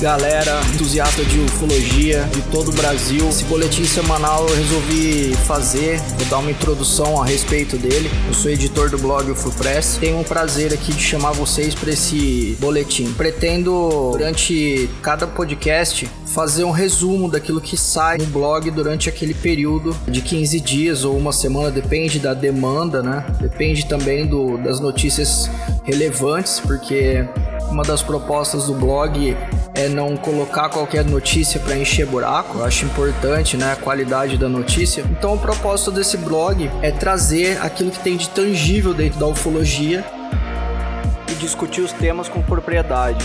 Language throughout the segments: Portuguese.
galera entusiasta de ufologia de todo o Brasil. Esse boletim semanal eu resolvi fazer, vou dar uma introdução a respeito dele. Eu sou editor do blog UFOPress. Tenho um prazer aqui de chamar vocês para esse boletim. Pretendo durante cada podcast fazer um resumo daquilo que sai no blog durante aquele período de 15 dias ou uma semana, depende da demanda, né? Depende também do, das notícias relevantes, porque uma das propostas do blog é não colocar qualquer notícia para encher buraco. Eu acho importante, né, a qualidade da notícia. Então, o propósito desse blog é trazer aquilo que tem de tangível dentro da ufologia e discutir os temas com propriedade.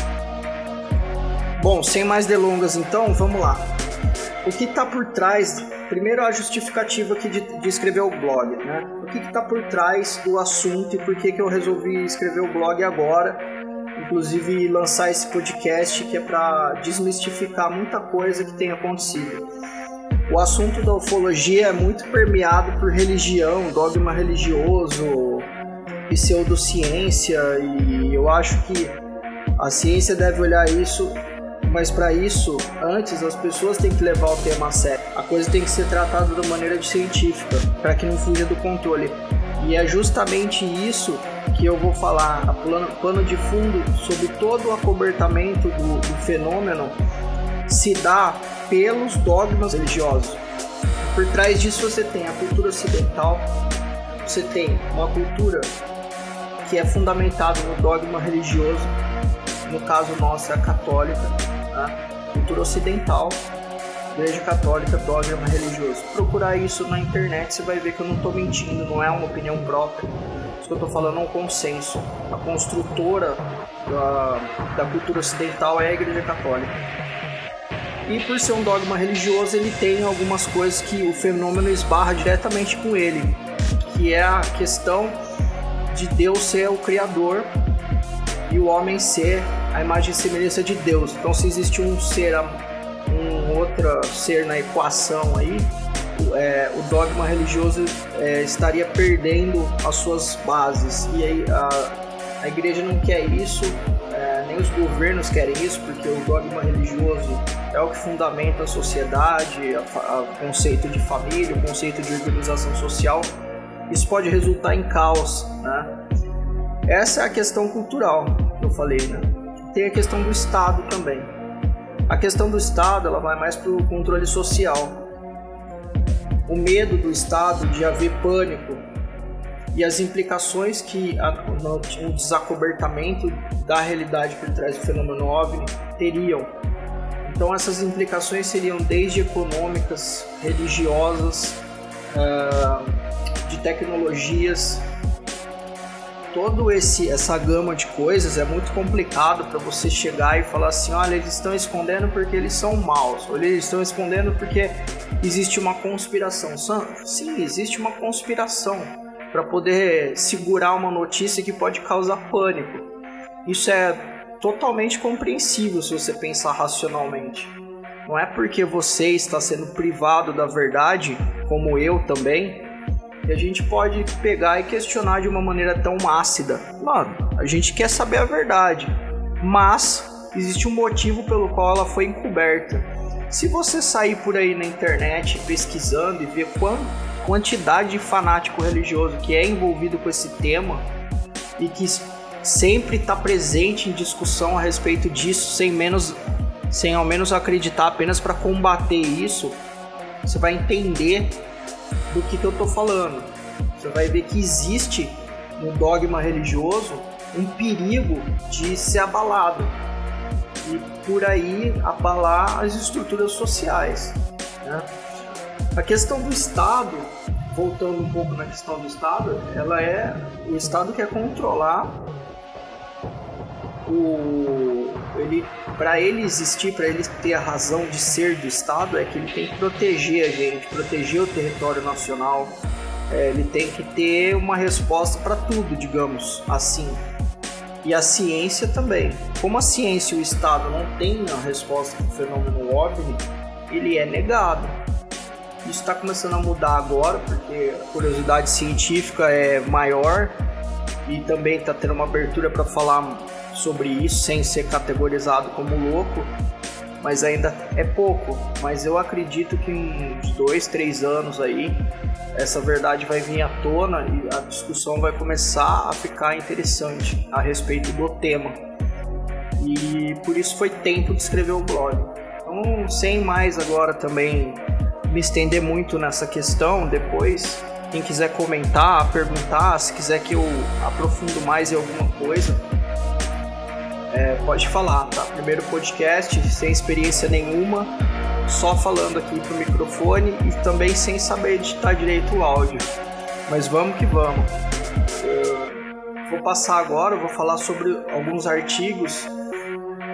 Bom, sem mais delongas, então, vamos lá. O que está por trás? Primeiro, a justificativa aqui de, de escrever o blog, né? O que está por trás do assunto e por que, que eu resolvi escrever o blog agora? Inclusive, lançar esse podcast que é para desmistificar muita coisa que tem acontecido. O assunto da ufologia é muito permeado por religião, dogma religioso, pseudociência, e eu acho que a ciência deve olhar isso mas para isso, antes as pessoas têm que levar o tema a sério. A coisa tem que ser tratada de maneira científica, para que não fuja do controle. E é justamente isso que eu vou falar, a plano, pano de fundo sobre todo o acobertamento do, do fenômeno se dá pelos dogmas religiosos. Por trás disso você tem a cultura ocidental, você tem uma cultura que é fundamentada no dogma religioso, no caso nosso é a católica, Tá? Cultura ocidental, Igreja Católica, dogma religioso. Procurar isso na internet, você vai ver que eu não estou mentindo, não é uma opinião própria. Isso que eu estou falando é um consenso. A construtora da, da cultura ocidental é a Igreja Católica. E por ser um dogma religioso, ele tem algumas coisas que o fenômeno esbarra diretamente com ele, que é a questão de Deus ser o Criador e o homem ser a imagem e semelhança de Deus. Então, se existe um ser, outro ser na equação aí, é, o dogma religioso é, estaria perdendo as suas bases. E aí a, a igreja não quer isso, é, nem os governos querem isso, porque o dogma religioso é o que fundamenta a sociedade, o conceito de família, o conceito de organização social. Isso pode resultar em caos, né? Essa é a questão cultural que eu falei, né? Tem a questão do Estado também. A questão do Estado ela vai mais para o controle social. O medo do Estado de haver pânico e as implicações que a, no, o desacobertamento da realidade por trás do fenômeno OVNI teriam. Então essas implicações seriam desde econômicas, religiosas, uh, de tecnologias, todo esse essa gama de coisas é muito complicado para você chegar e falar assim, olha, eles estão escondendo porque eles são maus, ou eles estão escondendo porque existe uma conspiração. Sim, existe uma conspiração para poder segurar uma notícia que pode causar pânico. Isso é totalmente compreensível se você pensar racionalmente. Não é porque você está sendo privado da verdade, como eu também, e a gente pode pegar e questionar de uma maneira tão ácida. Mano, a gente quer saber a verdade, mas existe um motivo pelo qual ela foi encoberta. Se você sair por aí na internet pesquisando e ver quant quantidade de fanático religioso que é envolvido com esse tema e que sempre está presente em discussão a respeito disso, sem menos, sem ao menos acreditar apenas para combater isso, você vai entender do que, que eu tô falando. Você vai ver que existe no dogma religioso um perigo de ser abalado e por aí abalar as estruturas sociais. Né? A questão do Estado, voltando um pouco na questão do Estado, ela é o Estado quer controlar o ele para ele existir, para ele ter a razão de ser do Estado, é que ele tem que proteger a gente, proteger o território nacional. É, ele tem que ter uma resposta para tudo, digamos assim. E a ciência também. Como a ciência e o Estado não têm a resposta para o fenômeno OVNI, ele é negado. Isso está começando a mudar agora, porque a curiosidade científica é maior e também está tendo uma abertura para falar sobre isso sem ser categorizado como louco, mas ainda é pouco. Mas eu acredito que em uns dois, três anos aí essa verdade vai vir à tona e a discussão vai começar a ficar interessante a respeito do tema. E por isso foi tempo de escrever o blog. Então, sem mais agora também me estender muito nessa questão, depois quem quiser comentar, perguntar, se quiser que eu aprofundo mais em alguma coisa, é, pode falar, tá? Primeiro podcast, sem experiência nenhuma, só falando aqui pro microfone e também sem saber editar direito o áudio. Mas vamos que vamos. Eu vou passar agora, vou falar sobre alguns artigos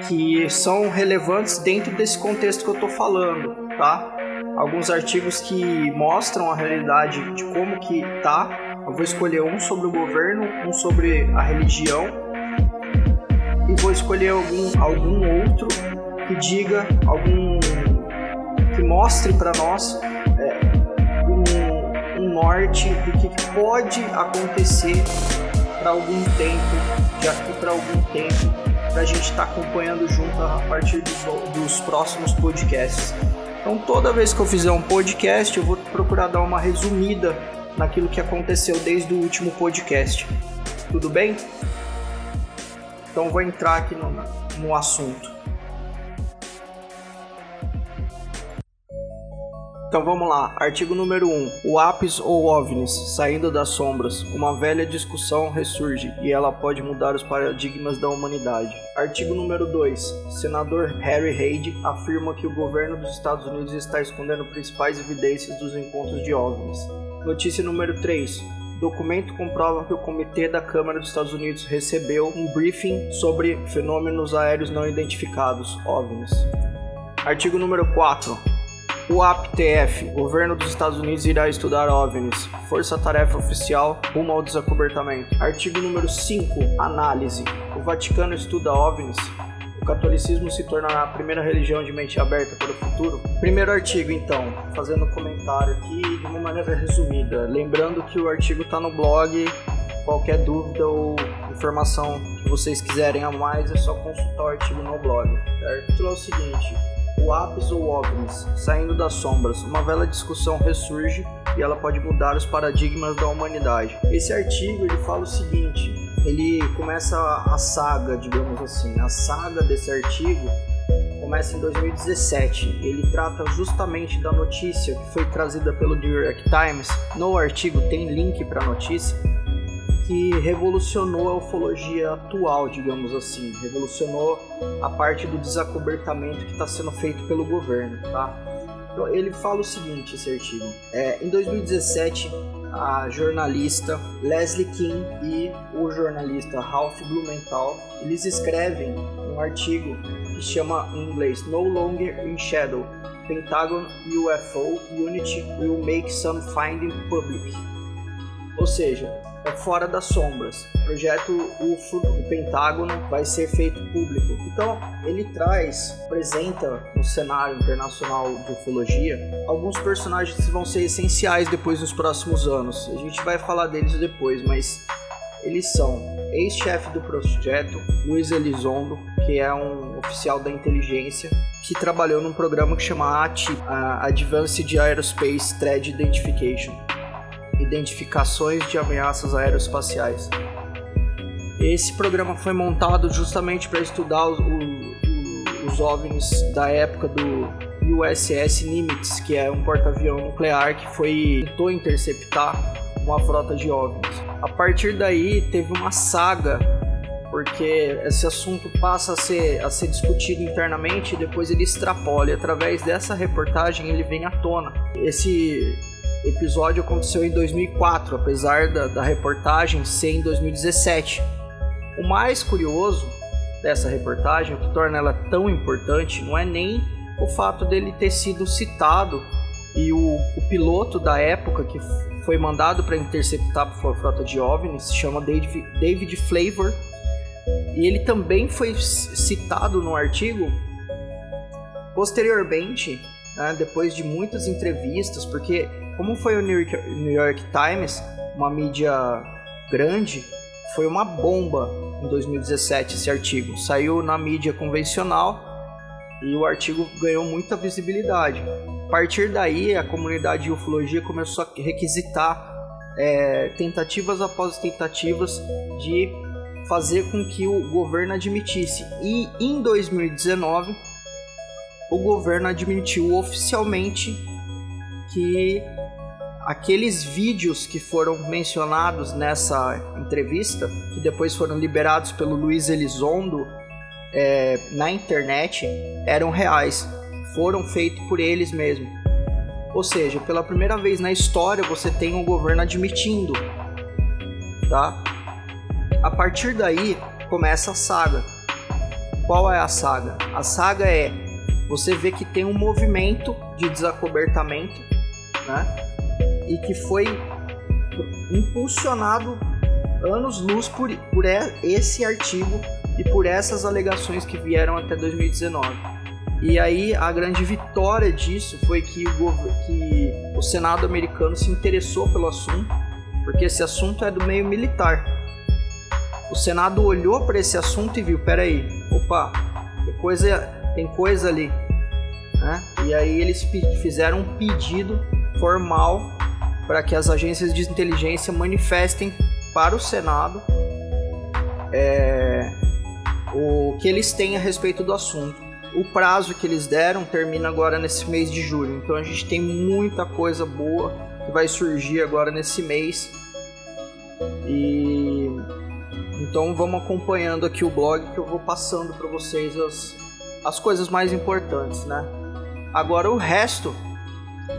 que são relevantes dentro desse contexto que eu estou falando, tá? Alguns artigos que mostram a realidade de como que tá. Eu vou escolher um sobre o governo, um sobre a religião e vou escolher algum, algum outro que diga algum que mostre para nós é, um, um, norte do que pode acontecer para algum tempo, de aqui para algum tempo, para a gente estar tá acompanhando junto a partir dos, dos próximos podcasts. Então, toda vez que eu fizer um podcast, eu vou procurar dar uma resumida naquilo que aconteceu desde o último podcast. Tudo bem? Então, vou entrar aqui no, no assunto. Então vamos lá, artigo número 1. O Apis ou OVNIs, saindo das sombras. Uma velha discussão ressurge e ela pode mudar os paradigmas da humanidade. Artigo número 2. Senador Harry Reid afirma que o governo dos Estados Unidos está escondendo principais evidências dos encontros de OVNIs. Notícia número 3. Documento comprova que o Comitê da Câmara dos Estados Unidos recebeu um briefing sobre fenômenos aéreos não identificados, OVNIs. Artigo número 4. O APTF, governo dos Estados Unidos irá estudar OVNIs, força-tarefa oficial rumo ao desacobertamento. Artigo número 5, análise. O Vaticano estuda OVNIs. O catolicismo se tornará a primeira religião de mente aberta para o futuro? Primeiro artigo, então, fazendo um comentário aqui de uma maneira resumida. Lembrando que o artigo está no blog. Qualquer dúvida ou informação que vocês quiserem a mais é só consultar o artigo no blog. Certo? Então é o seguinte: o Apis ou OVNIs, saindo das sombras, uma velha discussão ressurge e ela pode mudar os paradigmas da humanidade. Esse artigo ele fala o seguinte, ele começa a saga, digamos assim, a saga desse artigo começa em 2017. Ele trata justamente da notícia que foi trazida pelo New York Times. No artigo tem link para a notícia que revolucionou a ufologia atual, digamos assim, revolucionou a parte do desacobertamento que está sendo feito pelo governo, tá? Então, ele fala o seguinte, esse artigo. É, em 2017, a jornalista Leslie King e o jornalista Ralph Blumenthal, eles escrevem um artigo que chama em inglês No Longer in Shadow, Pentagon UFO Unity will make some finding public. Ou seja, é fora das sombras. O projeto UFO do Pentágono vai ser feito público. Então, ele traz, apresenta no cenário internacional de ufologia alguns personagens que vão ser essenciais depois nos próximos anos. A gente vai falar deles depois, mas eles são ex-chefe do projeto, Luiz Elizondo, que é um oficial da inteligência que trabalhou num programa que chama ATI, Advanced Aerospace Threat Identification identificações de ameaças aeroespaciais. Esse programa foi montado justamente para estudar os, OVNIs da época do USS Nimitz, que é um porta-avião nuclear que foi tentou interceptar uma frota de OVNIs. A partir daí teve uma saga porque esse assunto passa a ser, a ser discutido internamente e depois ele extrapola. E através dessa reportagem ele vem à tona. Esse episódio aconteceu em 2004, apesar da, da reportagem ser em 2017. O mais curioso dessa reportagem, o que torna ela tão importante, não é nem o fato dele ter sido citado e o, o piloto da época que foi mandado para interceptar a frota de OVNIs se chama David, David Flavor e ele também foi citado no artigo. Posteriormente, né, depois de muitas entrevistas, porque como foi o New York, New York Times, uma mídia grande, foi uma bomba em 2017 esse artigo. Saiu na mídia convencional e o artigo ganhou muita visibilidade. A partir daí, a comunidade de ufologia começou a requisitar é, tentativas após tentativas de fazer com que o governo admitisse. E em 2019, o governo admitiu oficialmente que aqueles vídeos que foram mencionados nessa entrevista, que depois foram liberados pelo Luiz Elizondo é, na internet, eram reais, foram feitos por eles mesmos. Ou seja, pela primeira vez na história você tem um governo admitindo, tá? A partir daí começa a saga. Qual é a saga? A saga é você vê que tem um movimento de desacobertamento, né? E que foi impulsionado anos-luz por, por esse artigo e por essas alegações que vieram até 2019. E aí a grande vitória disso foi que o, que o Senado americano se interessou pelo assunto, porque esse assunto é do meio militar. O Senado olhou para esse assunto e viu, peraí, opa, tem coisa, tem coisa ali. Né? E aí eles fizeram um pedido formal para que as agências de inteligência manifestem para o Senado é, o que eles têm a respeito do assunto. O prazo que eles deram termina agora nesse mês de julho, então a gente tem muita coisa boa que vai surgir agora nesse mês. E então vamos acompanhando aqui o blog que eu vou passando para vocês as, as coisas mais importantes, né? Agora o resto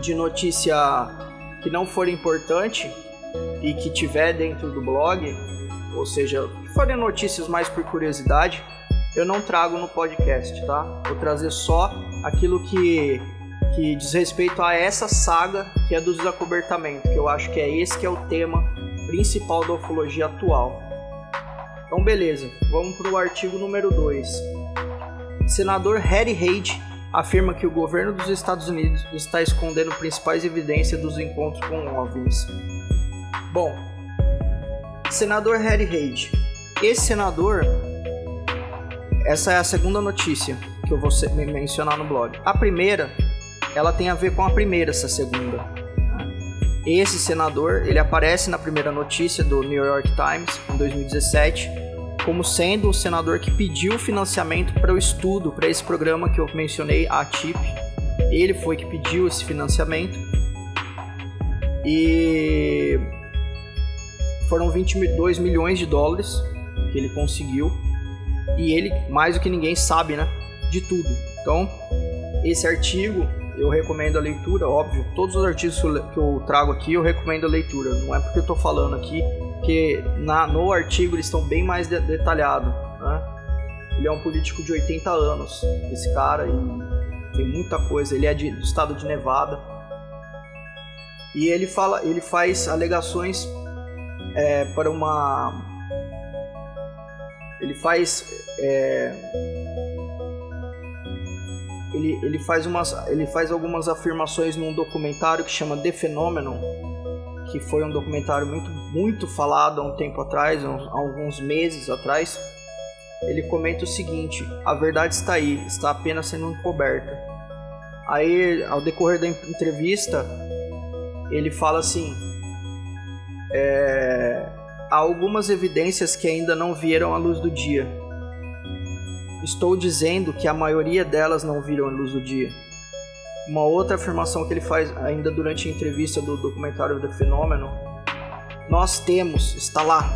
de notícia que não for importante e que tiver dentro do blog, ou seja, que forem notícias mais por curiosidade, eu não trago no podcast, tá? Vou trazer só aquilo que, que diz respeito a essa saga que é do desacobertamento, que eu acho que é esse que é o tema principal da ufologia atual. Então beleza, vamos para o artigo número 2. Senador Harry Reid afirma que o governo dos Estados Unidos está escondendo principais evidências dos encontros com OVNIs. Bom, senador Harry Reid. Esse senador essa é a segunda notícia que eu vou mencionar no blog. A primeira, ela tem a ver com a primeira, essa segunda. Esse senador, ele aparece na primeira notícia do New York Times em 2017 como sendo o senador que pediu financiamento para o estudo, para esse programa que eu mencionei, a TIP. Ele foi que pediu esse financiamento. E foram 22 milhões de dólares que ele conseguiu e ele, mais do que ninguém, sabe, né? De tudo. Então, esse artigo eu recomendo a leitura, óbvio. Todos os artigos que eu trago aqui eu recomendo a leitura. Não é porque eu estou falando aqui, que na, no artigo eles estão bem mais de, detalhados. Né? Ele é um político de 80 anos, esse cara, e tem muita coisa. Ele é de, do estado de Nevada. E ele fala, ele faz alegações é, para uma ele faz é, ele, ele faz umas ele faz algumas afirmações num documentário que chama The Phenomenon que foi um documentário muito muito falado há um tempo atrás alguns meses atrás ele comenta o seguinte a verdade está aí está apenas sendo encoberta aí ao decorrer da entrevista ele fala assim é, há algumas evidências que ainda não vieram à luz do dia. Estou dizendo que a maioria delas não viram à luz do dia. Uma outra afirmação que ele faz ainda durante a entrevista do documentário The Fenômeno, nós temos, está lá,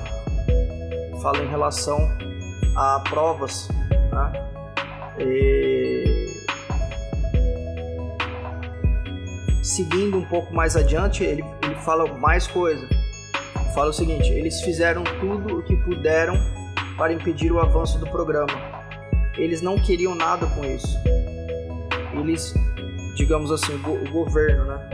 fala em relação a provas, né? E... Seguindo um pouco mais adiante, ele, ele fala mais coisa fala o seguinte: eles fizeram tudo o que puderam para impedir o avanço do programa. Eles não queriam nada com isso. Eles, digamos assim, o, governo, né?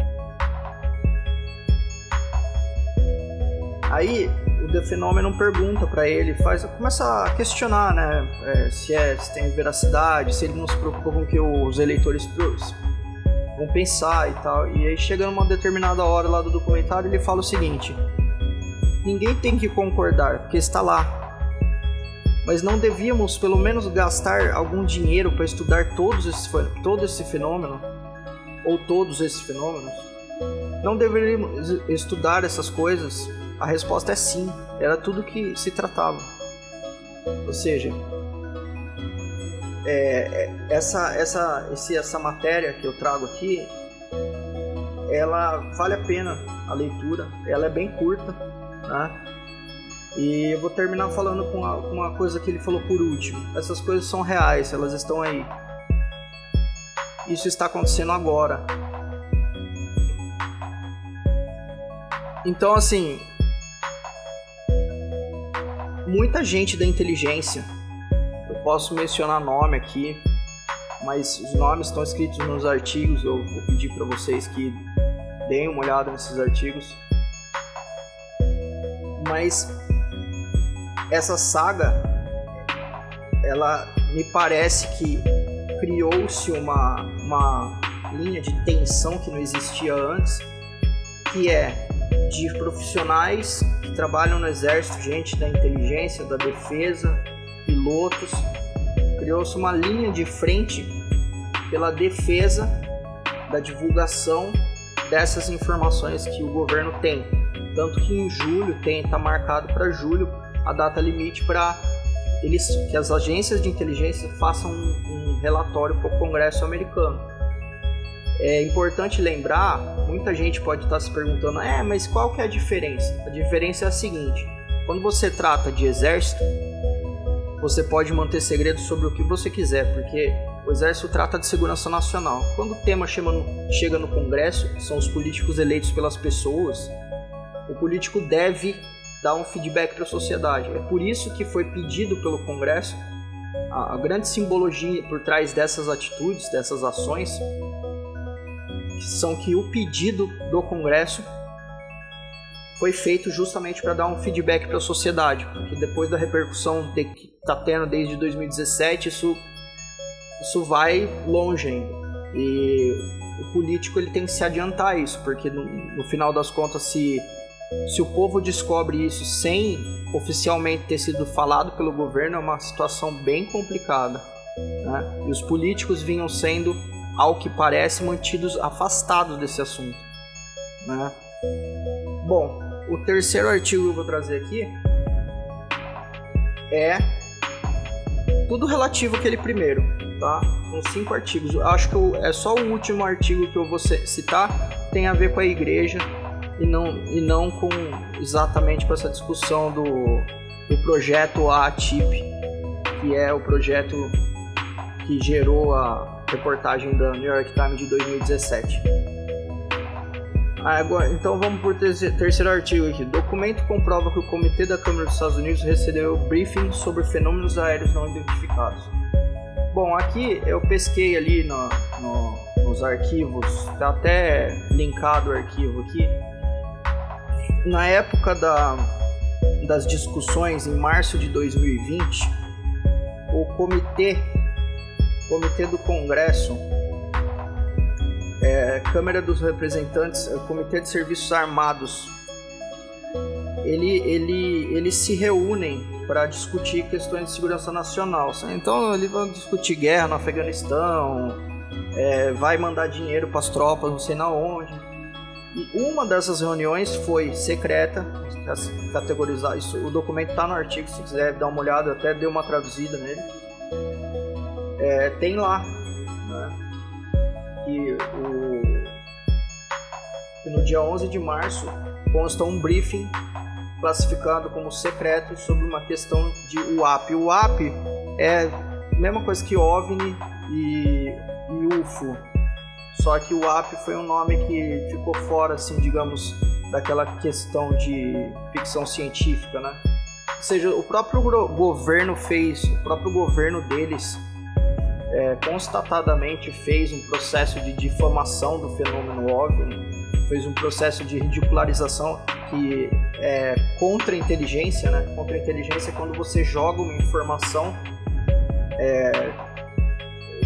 Aí o The Phenomenon pergunta para ele, faz, começa a questionar, né? É, se, é, se tem veracidade, se ele não se preocupa com o que os eleitores vão pensar e tal. E aí chega numa determinada hora lá do documentário ele fala o seguinte: Ninguém tem que concordar, porque está lá. mas não devíamos pelo menos gastar algum dinheiro para estudar todos esses, todo esse fenômeno? Ou todos esses fenômenos? Não deveríamos estudar essas coisas? A resposta é sim, era tudo que se tratava. Ou seja, é, é, essa, essa, esse, essa matéria que eu trago aqui, ela vale a pena a leitura, ela é bem curta, né? E eu vou terminar falando com uma, uma coisa que ele falou por último. Essas coisas são reais, elas estão aí. Isso está acontecendo agora. Então, assim, muita gente da inteligência, eu posso mencionar nome aqui, mas os nomes estão escritos nos artigos. Eu vou pedir para vocês que deem uma olhada nesses artigos. Mas essa saga, ela me parece que criou-se uma, uma linha de tensão que não existia antes, que é de profissionais que trabalham no exército, gente da inteligência, da defesa, pilotos. Criou-se uma linha de frente pela defesa da divulgação dessas informações que o governo tem. Tanto que em julho tem está marcado para julho a data limite para eles que as agências de inteligência façam um, um relatório para o Congresso americano. É importante lembrar, muita gente pode estar se perguntando, é, mas qual que é a diferença? A diferença é a seguinte: quando você trata de exército, você pode manter segredo sobre o que você quiser, porque o exército trata de segurança nacional. Quando o tema chega no, chega no Congresso, são os políticos eleitos pelas pessoas, o político deve dar um feedback para a sociedade. É por isso que foi pedido pelo Congresso a, a grande simbologia por trás dessas atitudes, dessas ações, são que o pedido do Congresso foi feito justamente para dar um feedback para a sociedade, porque depois da repercussão de, que está tendo desde 2017, isso, isso vai longe ainda. E o político ele tem que se adiantar a isso, porque no, no final das contas, se se o povo descobre isso sem oficialmente ter sido falado pelo governo, é uma situação bem complicada. Né? E os políticos vinham sendo, ao que parece, mantidos afastados desse assunto. Né? Bom, o terceiro artigo que eu vou trazer aqui é tudo relativo àquele primeiro, tá? São cinco artigos. Acho que eu, é só o último artigo que eu vou citar tem a ver com a igreja e não, e não com exatamente com essa discussão do, do projeto ATIP, que é o projeto que gerou a reportagem da New York Times de 2017. Agora, então vamos por terceiro, artigo aqui. Documento comprova que o Comitê da Câmara dos Estados Unidos recebeu briefing sobre fenômenos aéreos não identificados. Bom, aqui eu pesquei ali no, no, nos arquivos, tá até linkado o arquivo aqui na época da, das discussões, em março de 2020, o comitê, comitê do Congresso, é, Câmara dos Representantes, é, Comitê de Serviços Armados, ele, ele, eles se reúnem para discutir questões de segurança nacional. Então eles vão discutir guerra no Afeganistão, é, vai mandar dinheiro para as tropas, não sei na onde. E uma dessas reuniões foi secreta, categorizar isso. O documento está no artigo, se quiser dar uma olhada, até deu uma traduzida nele. É, tem lá né, que, o, que no dia 11 de março consta um briefing classificado como secreto sobre uma questão de UAP. O UAP é a mesma coisa que OVNI e, e UFO só que o AP foi um nome que ficou fora, assim, digamos, daquela questão de ficção científica, né? Ou seja, o próprio governo fez, o próprio governo deles é, constatadamente fez um processo de difamação do fenômeno OVNI, fez um processo de ridicularização que é contra a inteligência, né? Contra a inteligência é quando você joga uma informação é,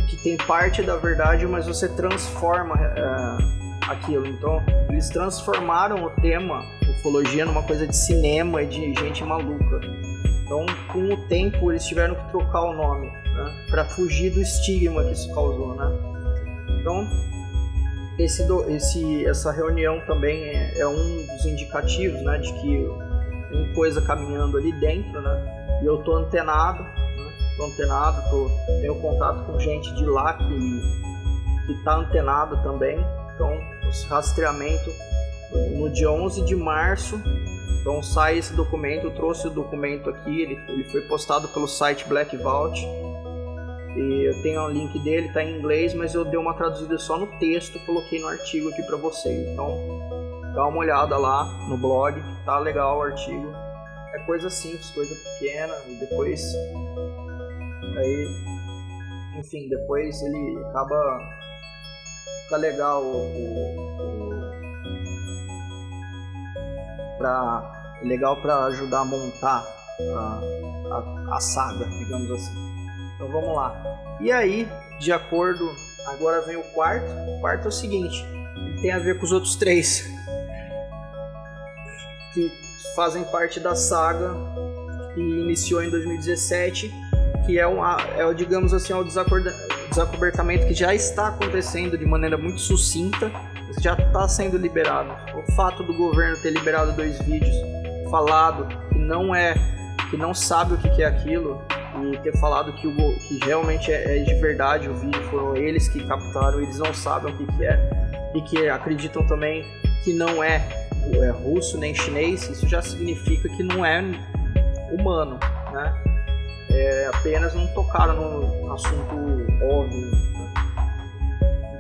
que tem parte da verdade, mas você transforma uh, aquilo. Então, eles transformaram o tema ufologia numa coisa de cinema e de gente maluca. Então, com o tempo, eles tiveram que trocar o nome, né? Para fugir do estigma que isso causou, né? Então, esse, esse, essa reunião também é, é, um dos indicativos, né? De que tem coisa caminhando ali dentro, né? E eu tô antenado? Tô antenado, tô, tenho contato com gente de lá que, que tá antenado também. Então, esse rastreamento no dia 11 de março então sai esse documento, eu trouxe o documento aqui, ele, ele foi postado pelo site Black Vault. E eu tenho o link dele, tá em inglês, mas eu dei uma traduzida só no texto, coloquei no artigo aqui para vocês. Então dá uma olhada lá no blog, tá legal o artigo. É coisa simples, coisa pequena, e depois aí enfim, depois ele acaba fica legal o, o, o pra legal para ajudar a montar a, a, a, saga, digamos assim. Então vamos lá. E aí, de acordo, agora vem o quarto. O quarto é o seguinte: ele tem a ver com os outros três que fazem parte da saga que iniciou em 2017, que é, um, é digamos assim, é o desacobertamento que já está acontecendo de maneira muito sucinta, já está sendo liberado. O fato do governo ter liberado dois vídeos falado que não é que não sabe o que é aquilo e ter falado que, o, que realmente é, é, de verdade o vídeo foram eles que captaram eles não sabem o que, que é e que acreditam também que não é, é russo nem chinês isso já significa que não é humano é, apenas não tocaram no, assunto óbvio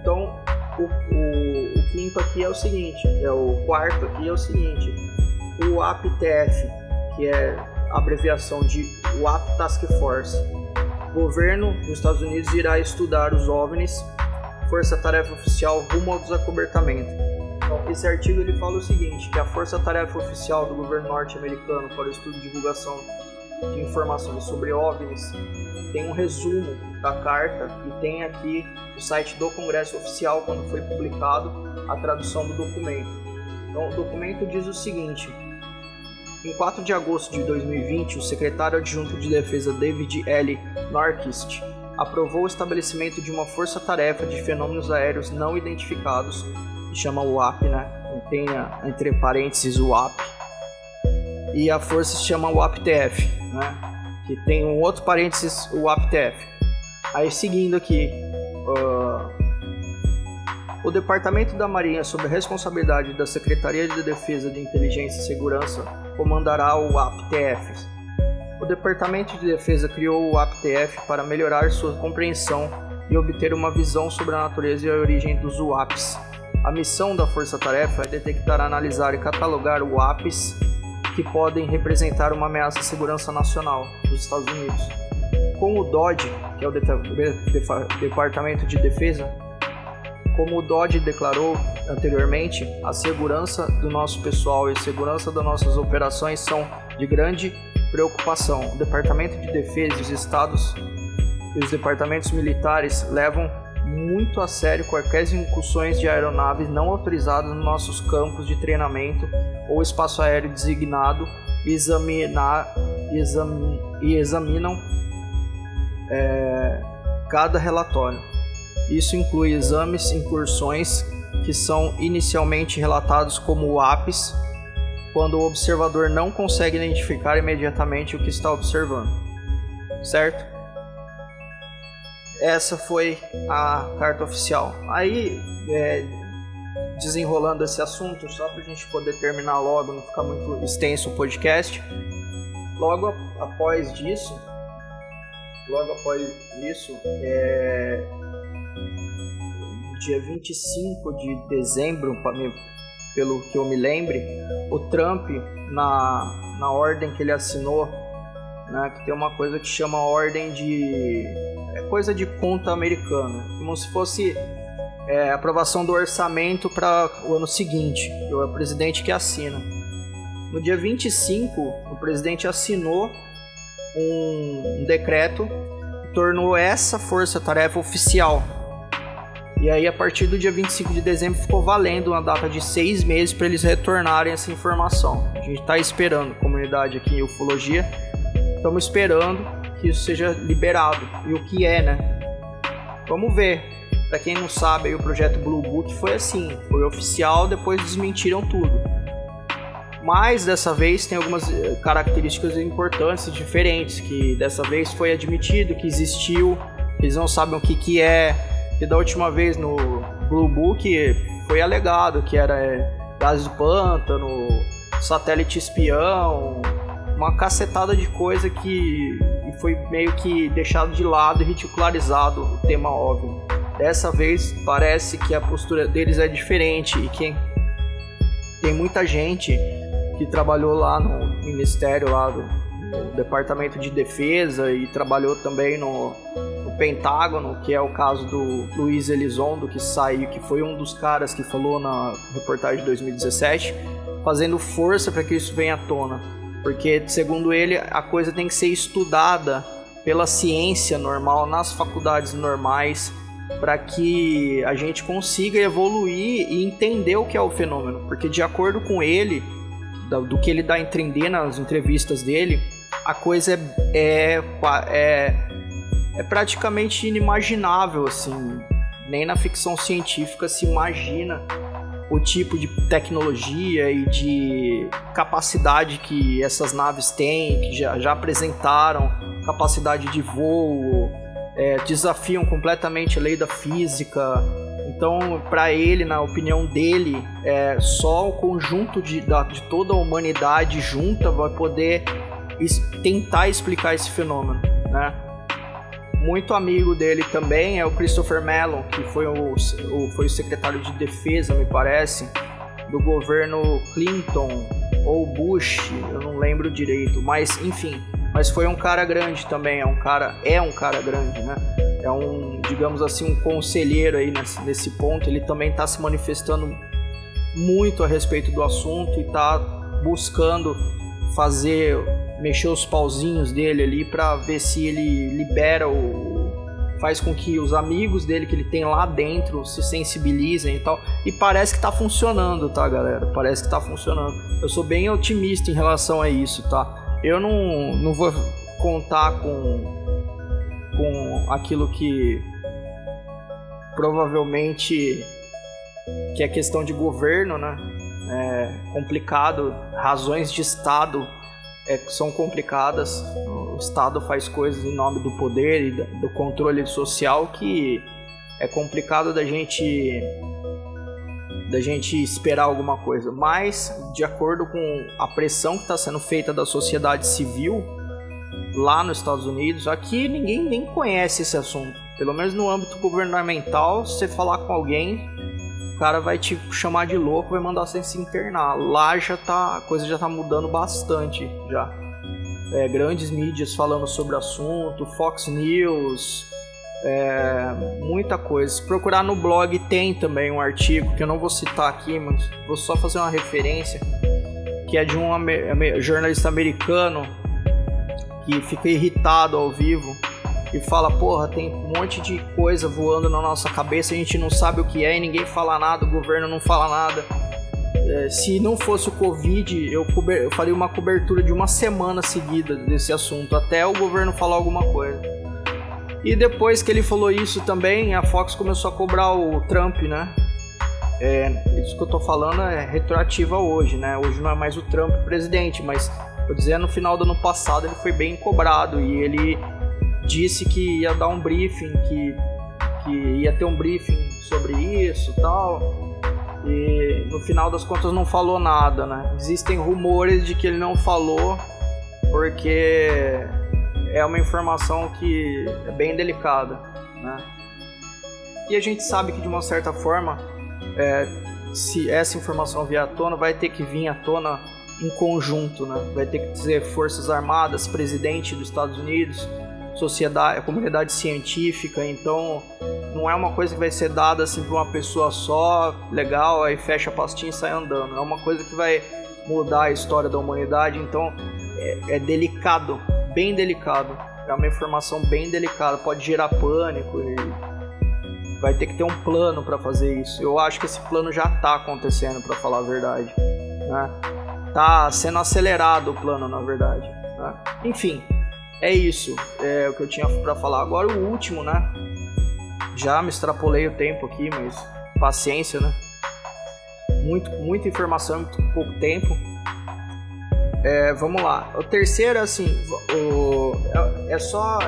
então o, o, o quinto aqui é o seguinte é o quarto aqui é o seguinte o APTF, que é a abreviação de WAP Task Force. O governo dos Estados Unidos irá estudar os OVNIs, força-tarefa oficial rumo ao desacobertamento. Então, esse artigo ele fala o seguinte, que a força-tarefa oficial do governo norte-americano para o estudo e divulgação de informações sobre OVNIs tem um resumo da carta e tem aqui o site do Congresso Oficial quando foi publicado a tradução do documento. Então, o documento diz o seguinte: em 4 de agosto de 2020, o secretário adjunto de defesa David L. Norquist aprovou o estabelecimento de uma força-tarefa de fenômenos aéreos não identificados, que chama UAP, né? Tenha entre parênteses UAP. E a força se chama UAPTF, né? Que tem um outro parênteses UAPTF. Aí seguindo aqui, uh, o Departamento da Marinha, sob a responsabilidade da Secretaria de Defesa de Inteligência e Segurança, comandará o APTF. O Departamento de Defesa criou o APTF para melhorar sua compreensão e obter uma visão sobre a natureza e a origem dos UAPs. A missão da Força Tarefa é detectar, analisar e catalogar UAPs que podem representar uma ameaça à segurança nacional dos Estados Unidos. Com o DOD, que é o Departamento de Defesa, como o Dodge declarou anteriormente, a segurança do nosso pessoal e a segurança das nossas operações são de grande preocupação. O Departamento de Defesa e os estados e os departamentos militares levam muito a sério quaisquer incursões de aeronaves não autorizadas nos nossos campos de treinamento ou espaço aéreo designado e, examinar, exam, e examinam é, cada relatório. Isso inclui exames, incursões, que são inicialmente relatados como APs, quando o observador não consegue identificar imediatamente o que está observando. Certo? Essa foi a carta oficial. Aí, é, desenrolando esse assunto, só para a gente poder terminar logo, não ficar muito extenso o podcast. Logo após disso, logo após isso, é, dia 25 de dezembro, pelo que eu me lembre, o Trump, na, na ordem que ele assinou, né, que tem uma coisa que chama ordem de. É coisa de conta americana, como se fosse é, aprovação do orçamento para o ano seguinte, é o presidente que assina. No dia 25, o presidente assinou um, um decreto que tornou essa força-tarefa oficial e aí, a partir do dia 25 de dezembro, ficou valendo uma data de seis meses para eles retornarem essa informação. A gente está esperando, comunidade aqui em Ufologia, estamos esperando que isso seja liberado. E o que é, né? Vamos ver. Para quem não sabe, aí, o projeto Blue Book foi assim, foi oficial, depois desmentiram tudo. Mas dessa vez tem algumas eh, características importantes diferentes, que dessa vez foi admitido que existiu, eles não sabem o que, que é, e da última vez no Blue Book foi alegado que era é, gás do pântano, satélite espião, uma cacetada de coisa que foi meio que deixado de lado e ridicularizado o tema óbvio. Dessa vez parece que a postura deles é diferente e que tem muita gente que trabalhou lá no ministério lá do no departamento de defesa e trabalhou também no, no, Pentágono, que é o caso do Luiz Elizondo, que saiu, que foi um dos caras que falou na reportagem de 2017, fazendo força para que isso venha à tona. Porque, segundo ele, a coisa tem que ser estudada pela ciência normal, nas faculdades normais, para que a gente consiga evoluir e entender o que é o fenômeno. Porque, de acordo com ele, do que ele dá a entender nas entrevistas dele, a coisa é, é, é, é praticamente inimaginável, assim. Nem na ficção científica se imagina o tipo de tecnologia e de capacidade que essas naves têm, que já, já apresentaram, capacidade de voo, é, desafiam completamente a lei da física. Então, para ele, na opinião dele, é, só o conjunto de, da, de toda a humanidade junta vai poder tentar explicar esse fenômeno, né? Muito amigo dele também é o Christopher Mellon, que foi o, o, foi o secretário de defesa, me parece, do governo Clinton ou Bush, eu não lembro direito, mas enfim, mas foi um cara grande também, é um cara, é um cara grande, né? É um, digamos assim, um conselheiro aí nesse, nesse ponto, ele também está se manifestando muito a respeito do assunto e está buscando fazer mexer os pauzinhos dele ali para ver se ele libera o faz com que os amigos dele que ele tem lá dentro se sensibilizem e tal. E parece que tá funcionando, tá, galera? Parece que tá funcionando. Eu sou bem otimista em relação a isso, tá? Eu não, não vou contar com com aquilo que provavelmente que é questão de governo, né? É complicado, razões de Estado é, são complicadas. O Estado faz coisas em nome do poder e do controle social que é complicado da gente da gente esperar alguma coisa. Mas de acordo com a pressão que está sendo feita da sociedade civil lá nos Estados Unidos, aqui ninguém nem conhece esse assunto. Pelo menos no âmbito governamental, você falar com alguém, o cara vai te chamar de louco, vai mandar você se internar. Lá já tá, a coisa já tá mudando bastante já. É, grandes mídias falando sobre o assunto, Fox News, é, muita coisa. Se procurar no blog tem também um artigo que eu não vou citar aqui, mas vou só fazer uma referência que é de um jornalista americano que fica irritado ao vivo e fala, porra, tem um monte de coisa voando na nossa cabeça, a gente não sabe o que é e ninguém fala nada, o governo não fala nada. É, se não fosse o Covid, eu, eu faria uma cobertura de uma semana seguida desse assunto, até o governo falar alguma coisa. E depois que ele falou isso também, a Fox começou a cobrar o Trump, né? É, isso que eu tô falando é retroativa hoje, né? Hoje não é mais o Trump presidente, mas eu dizer no final do ano passado ele foi bem cobrado e ele disse que ia dar um briefing, que, que ia ter um briefing sobre isso tal. E no final das contas não falou nada, né? Existem rumores de que ele não falou porque é uma informação que é bem delicada, né? E a gente sabe que de uma certa forma, é, se essa informação vier à tona, vai ter que vir à tona em conjunto, né? Vai ter que dizer Forças Armadas, presidente dos Estados Unidos, sociedade, a comunidade científica, então não é uma coisa que vai ser dada assim para uma pessoa só, legal, aí fecha a pastinha e sai andando. É uma coisa que vai mudar a história da humanidade, então é, é delicado, bem delicado. É uma informação bem delicada, pode gerar pânico e vai ter que ter um plano para fazer isso. Eu acho que esse plano já está acontecendo, para falar a verdade. Né? Tá sendo acelerado o plano, na verdade. Né? Enfim, é isso, é o que eu tinha para falar. Agora o último, né? Já me extrapolei o tempo aqui, mas paciência, né? Muito, muita informação, muito pouco tempo. É, vamos lá. O terceiro, assim, o, é, é só.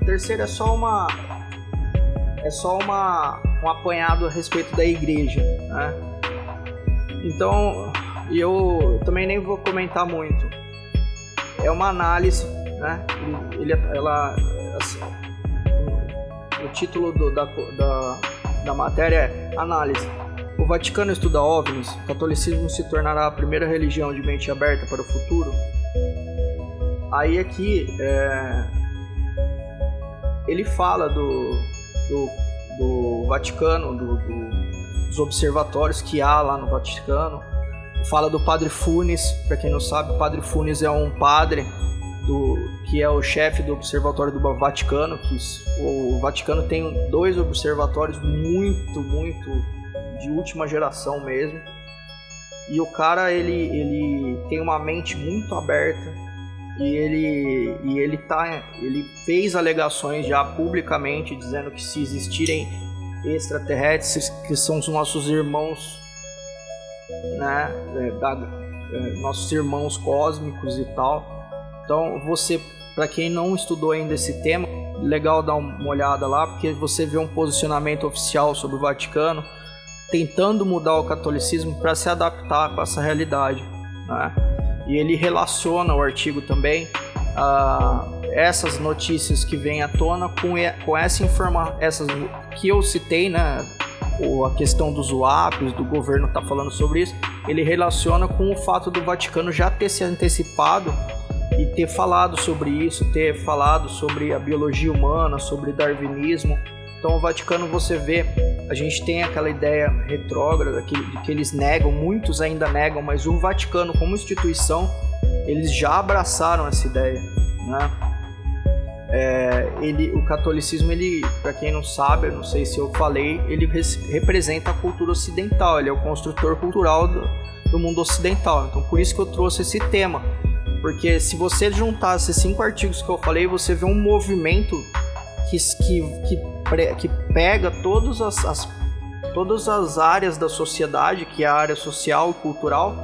O terceiro é só uma. É só uma, um apanhado a respeito da igreja, né? Então, eu também nem vou comentar muito. É uma análise, né? Ele, ela, assim, o título do, da, da, da matéria é Análise o Vaticano estuda OVNIs, o catolicismo se tornará a primeira religião de mente aberta para o futuro? Aí aqui é, ele fala do, do, do Vaticano, do, do, dos observatórios que há lá no Vaticano, fala do Padre Funes, para quem não sabe, o Padre Funes é um padre do, que é o chefe do Observatório do Vaticano, que o Vaticano tem dois observatórios muito, muito de última geração mesmo. E o cara, ele, ele tem uma mente muito aberta e ele, e ele, tá, ele fez alegações já publicamente dizendo que se existirem extraterrestres que são os nossos irmãos, né, é, da, é, nossos irmãos cósmicos e tal. Então você, para quem não estudou ainda esse tema, legal dar uma olhada lá porque você vê um posicionamento oficial sobre o Vaticano tentando mudar o catolicismo para se adaptar com essa realidade. Né? E ele relaciona o artigo também a essas notícias que vêm à tona com, com essa informação, essas que eu citei, né? a questão dos WAPs, do governo está falando sobre isso, ele relaciona com o fato do Vaticano já ter se antecipado e ter falado sobre isso, ter falado sobre a biologia humana, sobre darwinismo. Então, o Vaticano, você vê a gente tem aquela ideia retrógrada que, que eles negam, muitos ainda negam, mas o Vaticano como instituição, eles já abraçaram essa ideia, né? É, ele, o catolicismo, ele, para quem não sabe, eu não sei se eu falei, ele representa a cultura ocidental, ele é o construtor cultural do, do mundo ocidental. Então, por isso que eu trouxe esse tema, porque se você juntar esses cinco artigos que eu falei, você vê um movimento que, que, que que pega todas as, as, todas as áreas da sociedade, que é a área social e cultural,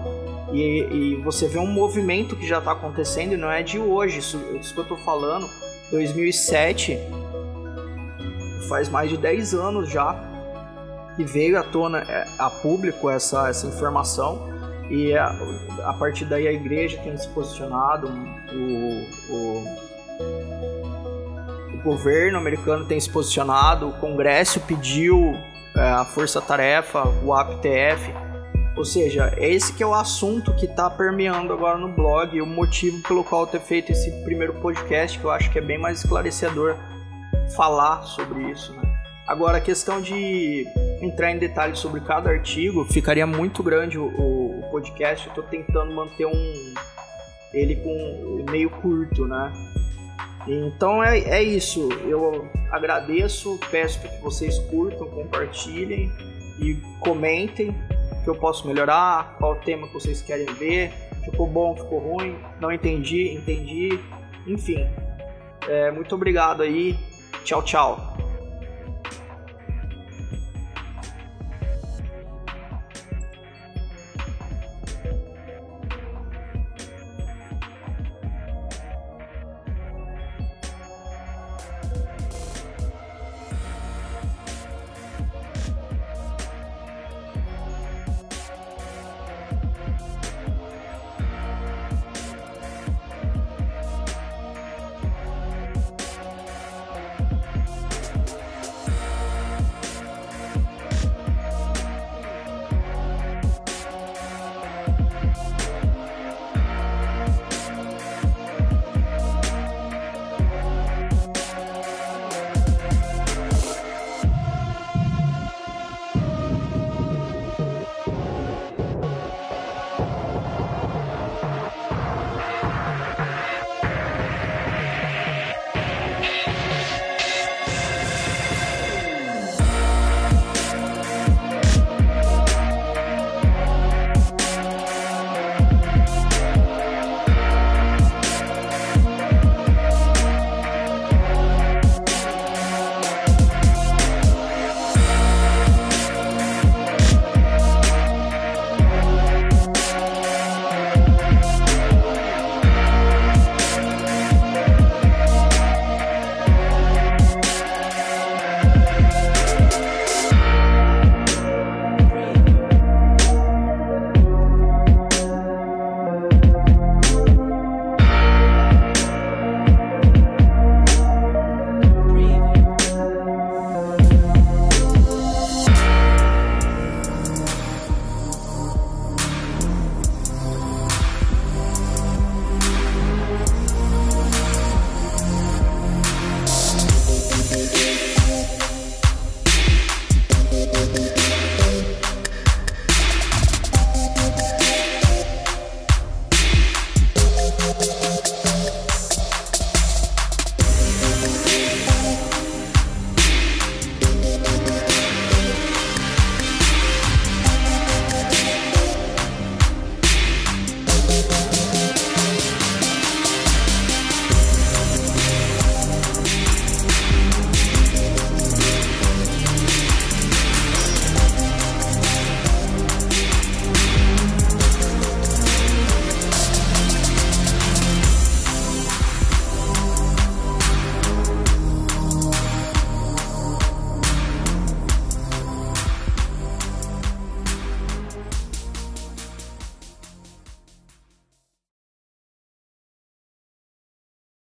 e, e você vê um movimento que já está acontecendo e não é de hoje, isso, isso que eu estou falando, 2007, faz mais de 10 anos já, que veio à tona é, a público essa, essa informação e a, a partir daí a igreja tem se posicionado, o, o o governo americano tem se posicionado, o Congresso pediu é, a força-tarefa, o APTF, ou seja, esse que é o assunto que está permeando agora no blog e o motivo pelo qual eu ter feito esse primeiro podcast, que eu acho que é bem mais esclarecedor falar sobre isso. Né? Agora, a questão de entrar em detalhes sobre cada artigo, ficaria muito grande o, o, podcast, eu estou tentando manter um ele com meio curto, né? Então é, é isso. Eu agradeço, peço que vocês curtam, compartilhem e comentem que eu posso melhorar, qual tema que vocês querem ver. Ficou bom, ficou ruim, não entendi, entendi. Enfim, é, muito obrigado aí. Tchau, tchau. Bye.